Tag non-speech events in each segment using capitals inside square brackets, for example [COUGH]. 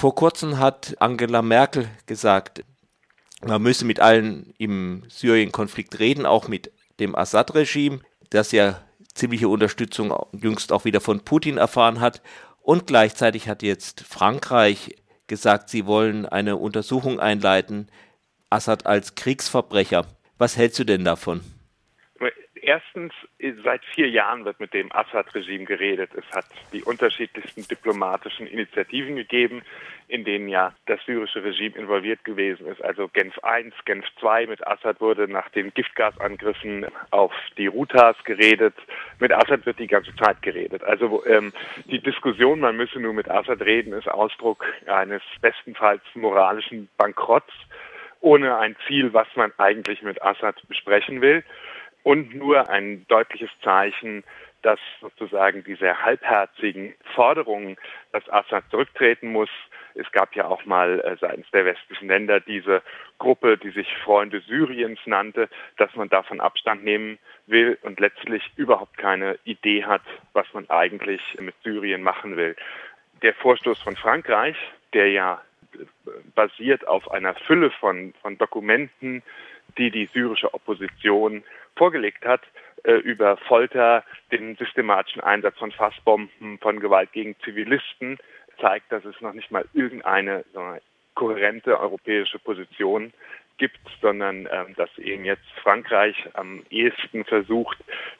Vor kurzem hat Angela Merkel gesagt, man müsse mit allen im Syrien-Konflikt reden, auch mit dem Assad-Regime, das ja ziemliche Unterstützung jüngst auch wieder von Putin erfahren hat. Und gleichzeitig hat jetzt Frankreich gesagt, sie wollen eine Untersuchung einleiten, Assad als Kriegsverbrecher. Was hältst du denn davon? Erstens, seit vier Jahren wird mit dem Assad-Regime geredet. Es hat die unterschiedlichsten diplomatischen Initiativen gegeben, in denen ja das syrische Regime involviert gewesen ist. Also Genf I, Genf II. Mit Assad wurde nach den Giftgasangriffen auf die Rutas geredet. Mit Assad wird die ganze Zeit geredet. Also ähm, die Diskussion, man müsse nur mit Assad reden, ist Ausdruck eines bestenfalls moralischen Bankrotts ohne ein Ziel, was man eigentlich mit Assad besprechen will und nur ein deutliches Zeichen, dass sozusagen diese halbherzigen Forderungen, dass Assad zurücktreten muss, es gab ja auch mal äh, seitens der westlichen Länder diese Gruppe, die sich Freunde Syriens nannte, dass man davon Abstand nehmen will und letztlich überhaupt keine Idee hat, was man eigentlich mit Syrien machen will. Der Vorstoß von Frankreich, der ja basiert auf einer Fülle von, von Dokumenten, die die syrische Opposition vorgelegt hat, äh, über Folter, den systematischen Einsatz von Fassbomben, von Gewalt gegen Zivilisten, zeigt, dass es noch nicht mal irgendeine kohärente europäische Position gibt, sondern ähm, dass eben jetzt Frankreich am ehesten versucht,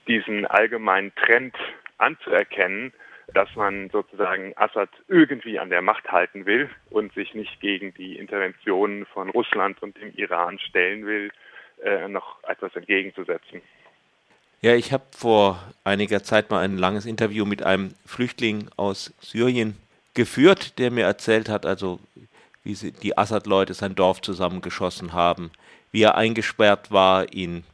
diesen allgemeinen Trend anzuerkennen, dass man sozusagen Assad irgendwie an der Macht halten will und sich nicht gegen die Interventionen von Russland und dem Iran stellen will, äh, noch etwas entgegenzusetzen. Ja, ich habe vor einiger Zeit mal ein langes Interview mit einem Flüchtling aus Syrien geführt, der mir erzählt hat, also wie die Assad-Leute sein Dorf zusammengeschossen haben, wie er eingesperrt war in,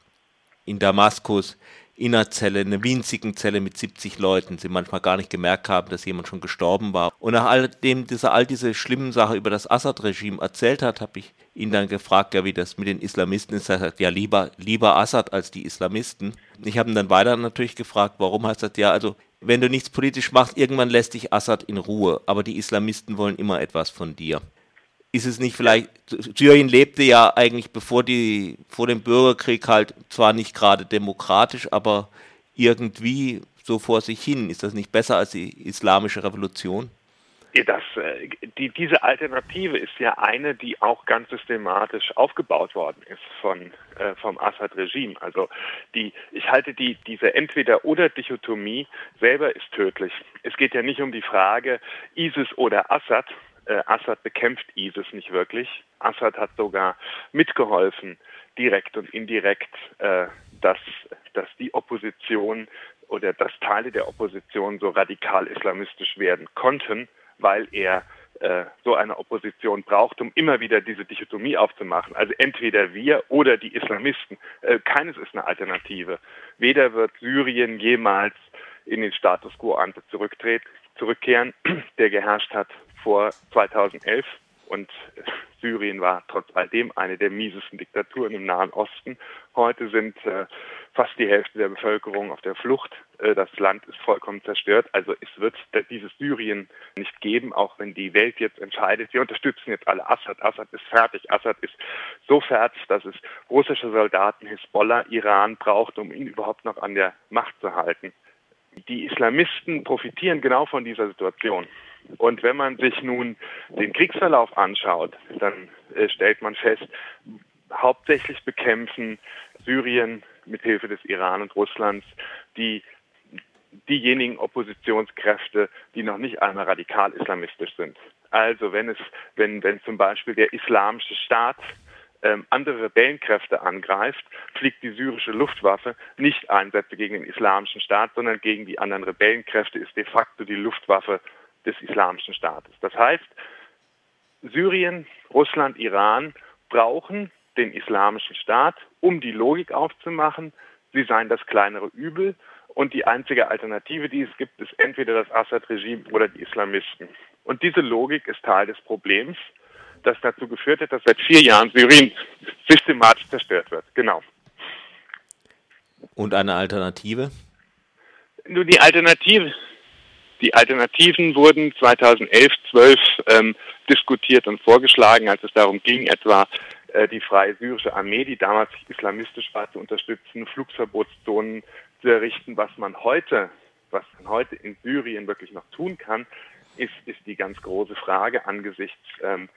in Damaskus, in einer Zelle, einer winzigen Zelle mit 70 Leuten, sie manchmal gar nicht gemerkt haben, dass jemand schon gestorben war. Und nach all dem, dass er all diese schlimmen Sachen über das Assad-Regime erzählt hat, habe ich ihn dann gefragt, ja, wie das mit den Islamisten ist. Er sagt, ja, lieber, lieber Assad als die Islamisten. Ich habe ihn dann weiter natürlich gefragt, warum heißt das, ja, also, wenn du nichts politisch machst, irgendwann lässt dich Assad in Ruhe, aber die Islamisten wollen immer etwas von dir ist es nicht vielleicht, Syrien lebte ja eigentlich bevor die, vor dem Bürgerkrieg halt zwar nicht gerade demokratisch, aber irgendwie so vor sich hin. Ist das nicht besser als die islamische Revolution? Das, äh, die, diese Alternative ist ja eine, die auch ganz systematisch aufgebaut worden ist von, äh, vom Assad-Regime. Also die, ich halte die, diese Entweder-oder-Dichotomie selber ist tödlich. Es geht ja nicht um die Frage ISIS oder Assad, äh, Assad bekämpft ISIS nicht wirklich. Assad hat sogar mitgeholfen, direkt und indirekt, äh, dass, dass die Opposition oder dass Teile der Opposition so radikal islamistisch werden konnten, weil er äh, so eine Opposition braucht, um immer wieder diese Dichotomie aufzumachen. Also entweder wir oder die Islamisten. Äh, keines ist eine Alternative. Weder wird Syrien jemals in den Status quo ante zurückkehren, [CLEARS THROAT] der geherrscht hat vor 2011 und [LAUGHS] Syrien war trotz alledem eine der miesesten Diktaturen im Nahen Osten. Heute sind äh, fast die Hälfte der Bevölkerung auf der Flucht. Äh, das Land ist vollkommen zerstört. Also es wird dieses Syrien nicht geben, auch wenn die Welt jetzt entscheidet. Wir unterstützen jetzt alle Assad. Assad ist fertig. Assad ist so fertig, dass es russische Soldaten, Hisbollah, Iran braucht, um ihn überhaupt noch an der Macht zu halten. Die Islamisten profitieren genau von dieser Situation. Und wenn man sich nun den Kriegsverlauf anschaut, dann äh, stellt man fest, hauptsächlich bekämpfen Syrien mit Hilfe des Iran und Russlands die diejenigen Oppositionskräfte, die noch nicht einmal radikal islamistisch sind. Also wenn es, wenn, wenn zum Beispiel der islamische Staat ähm, andere Rebellenkräfte angreift, fliegt die syrische Luftwaffe nicht Einsätze gegen den islamischen Staat, sondern gegen die anderen Rebellenkräfte, ist de facto die Luftwaffe des Islamischen Staates. Das heißt, Syrien, Russland, Iran brauchen den Islamischen Staat, um die Logik aufzumachen, sie seien das kleinere Übel und die einzige Alternative, die es gibt, ist entweder das Assad-Regime oder die Islamisten. Und diese Logik ist Teil des Problems, das dazu geführt hat, dass seit vier Jahren Syrien systematisch zerstört wird. Genau. Und eine Alternative? Nur die Alternative die Alternativen wurden 2011, 12 ähm, diskutiert und vorgeschlagen, als es darum ging, etwa äh, die Freie Syrische Armee, die damals islamistisch war, zu unterstützen, Flugverbotszonen zu errichten. Was man heute, was man heute in Syrien wirklich noch tun kann, ist, ist die ganz große Frage angesichts ähm,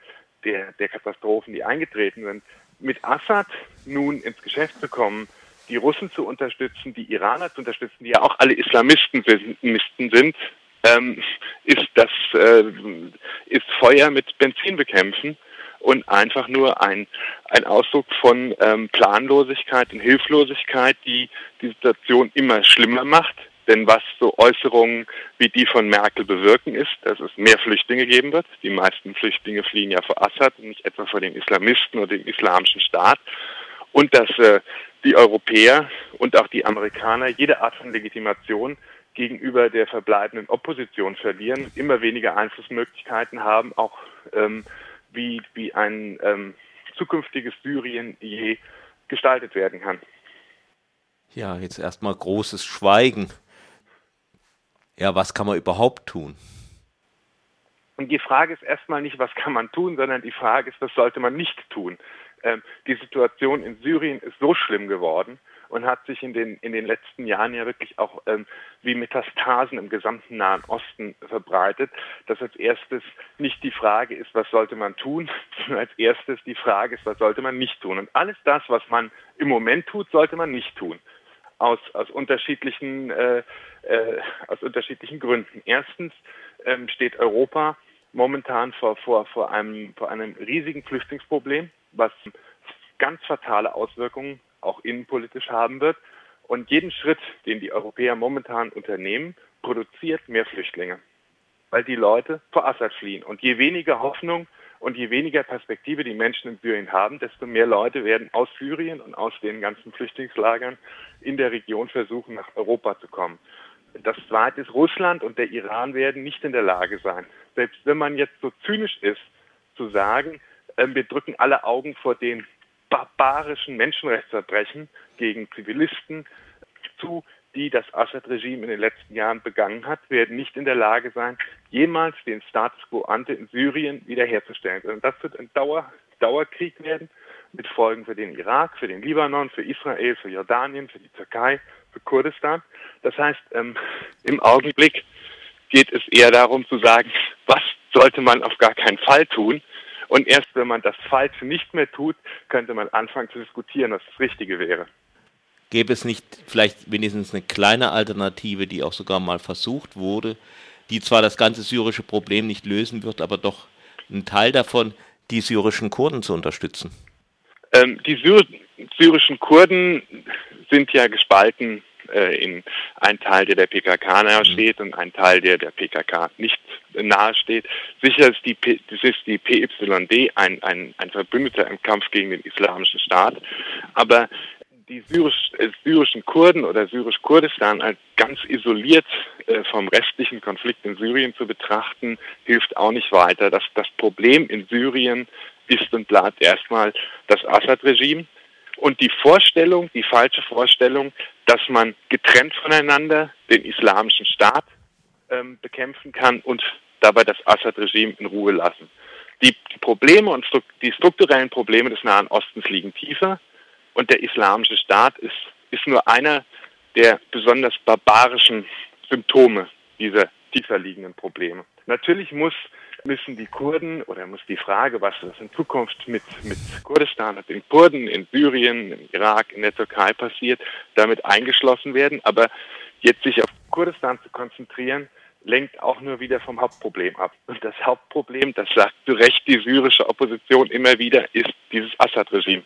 der, der Katastrophen, die eingetreten sind. Mit Assad nun ins Geschäft zu kommen, die Russen zu unterstützen, die Iraner zu unterstützen, die ja auch alle Islamisten sind, ähm, ist das äh, ist Feuer mit Benzin bekämpfen und einfach nur ein, ein Ausdruck von ähm, Planlosigkeit und Hilflosigkeit, die die Situation immer schlimmer macht. Denn was so Äußerungen wie die von Merkel bewirken ist, dass es mehr Flüchtlinge geben wird. Die meisten Flüchtlinge fliehen ja vor Assad, nicht etwa vor den Islamisten oder dem islamischen Staat. Und dass äh, die Europäer und auch die Amerikaner jede Art von Legitimation gegenüber der verbleibenden Opposition verlieren, immer weniger Einflussmöglichkeiten haben, auch ähm, wie, wie ein ähm, zukünftiges Syrien je gestaltet werden kann. Ja, jetzt erstmal großes Schweigen. Ja, was kann man überhaupt tun? Und die Frage ist erstmal nicht, was kann man tun, sondern die Frage ist, was sollte man nicht tun. Ähm, die Situation in Syrien ist so schlimm geworden, und hat sich in den, in den letzten Jahren ja wirklich auch ähm, wie Metastasen im gesamten Nahen Osten verbreitet, dass als erstes nicht die Frage ist, was sollte man tun, [LAUGHS] sondern als erstes die Frage ist, was sollte man nicht tun. Und alles das, was man im Moment tut, sollte man nicht tun. Aus, aus, unterschiedlichen, äh, äh, aus unterschiedlichen Gründen. Erstens ähm, steht Europa momentan vor, vor, vor, einem, vor einem riesigen Flüchtlingsproblem, was ganz fatale Auswirkungen auch innenpolitisch haben wird. Und jeden Schritt, den die Europäer momentan unternehmen, produziert mehr Flüchtlinge, weil die Leute vor Assad fliehen. Und je weniger Hoffnung und je weniger Perspektive die Menschen in Syrien haben, desto mehr Leute werden aus Syrien und aus den ganzen Flüchtlingslagern in der Region versuchen, nach Europa zu kommen. Das zweite ist, Russland und der Iran werden nicht in der Lage sein, selbst wenn man jetzt so zynisch ist, zu sagen, äh, wir drücken alle Augen vor den barbarischen Menschenrechtsverbrechen gegen Zivilisten zu, die das Assad-Regime in den letzten Jahren begangen hat, werden nicht in der Lage sein, jemals den Status quo ante in Syrien wiederherzustellen. Und das wird ein Dauer, Dauerkrieg werden mit Folgen für den Irak, für den Libanon, für Israel, für Jordanien, für die Türkei, für Kurdistan. Das heißt, ähm, im Augenblick geht es eher darum zu sagen, was sollte man auf gar keinen Fall tun und erst wenn man das Falsche nicht mehr tut, könnte man anfangen zu diskutieren, was das Richtige wäre. Gäbe es nicht vielleicht wenigstens eine kleine Alternative, die auch sogar mal versucht wurde, die zwar das ganze syrische Problem nicht lösen wird, aber doch einen Teil davon, die syrischen Kurden zu unterstützen? Ähm, die Syr syrischen Kurden sind ja gespalten äh, in ein Teil, der der PKK nahesteht mhm. und ein Teil, der der PKK nicht nahesteht. Sicher ist die, P, das ist die PYD ein, ein, ein Verbündeter im Kampf gegen den Islamischen Staat, aber die syrisch, äh, syrischen Kurden oder syrisch-Kurdistan als ganz isoliert äh, vom restlichen Konflikt in Syrien zu betrachten, hilft auch nicht weiter. Das, das Problem in Syrien ist und bleibt erstmal das Assad-Regime und die Vorstellung, die falsche Vorstellung, dass man getrennt voneinander den islamischen Staat ähm, bekämpfen kann und dabei das Assad-Regime in Ruhe lassen. Die, die Probleme und die strukturellen Probleme des Nahen Ostens liegen tiefer und der islamische Staat ist, ist nur einer der besonders barbarischen Symptome dieser tiefer liegenden Probleme. Natürlich muss müssen die Kurden oder muss die Frage, was in Zukunft mit, mit Kurdistan, mit den Kurden in Syrien, im Irak, in der Türkei passiert, damit eingeschlossen werden. Aber jetzt sich auf Kurdistan zu konzentrieren, lenkt auch nur wieder vom Hauptproblem ab. Und das Hauptproblem, das sagt zu Recht die syrische Opposition immer wieder, ist dieses Assad-Regime.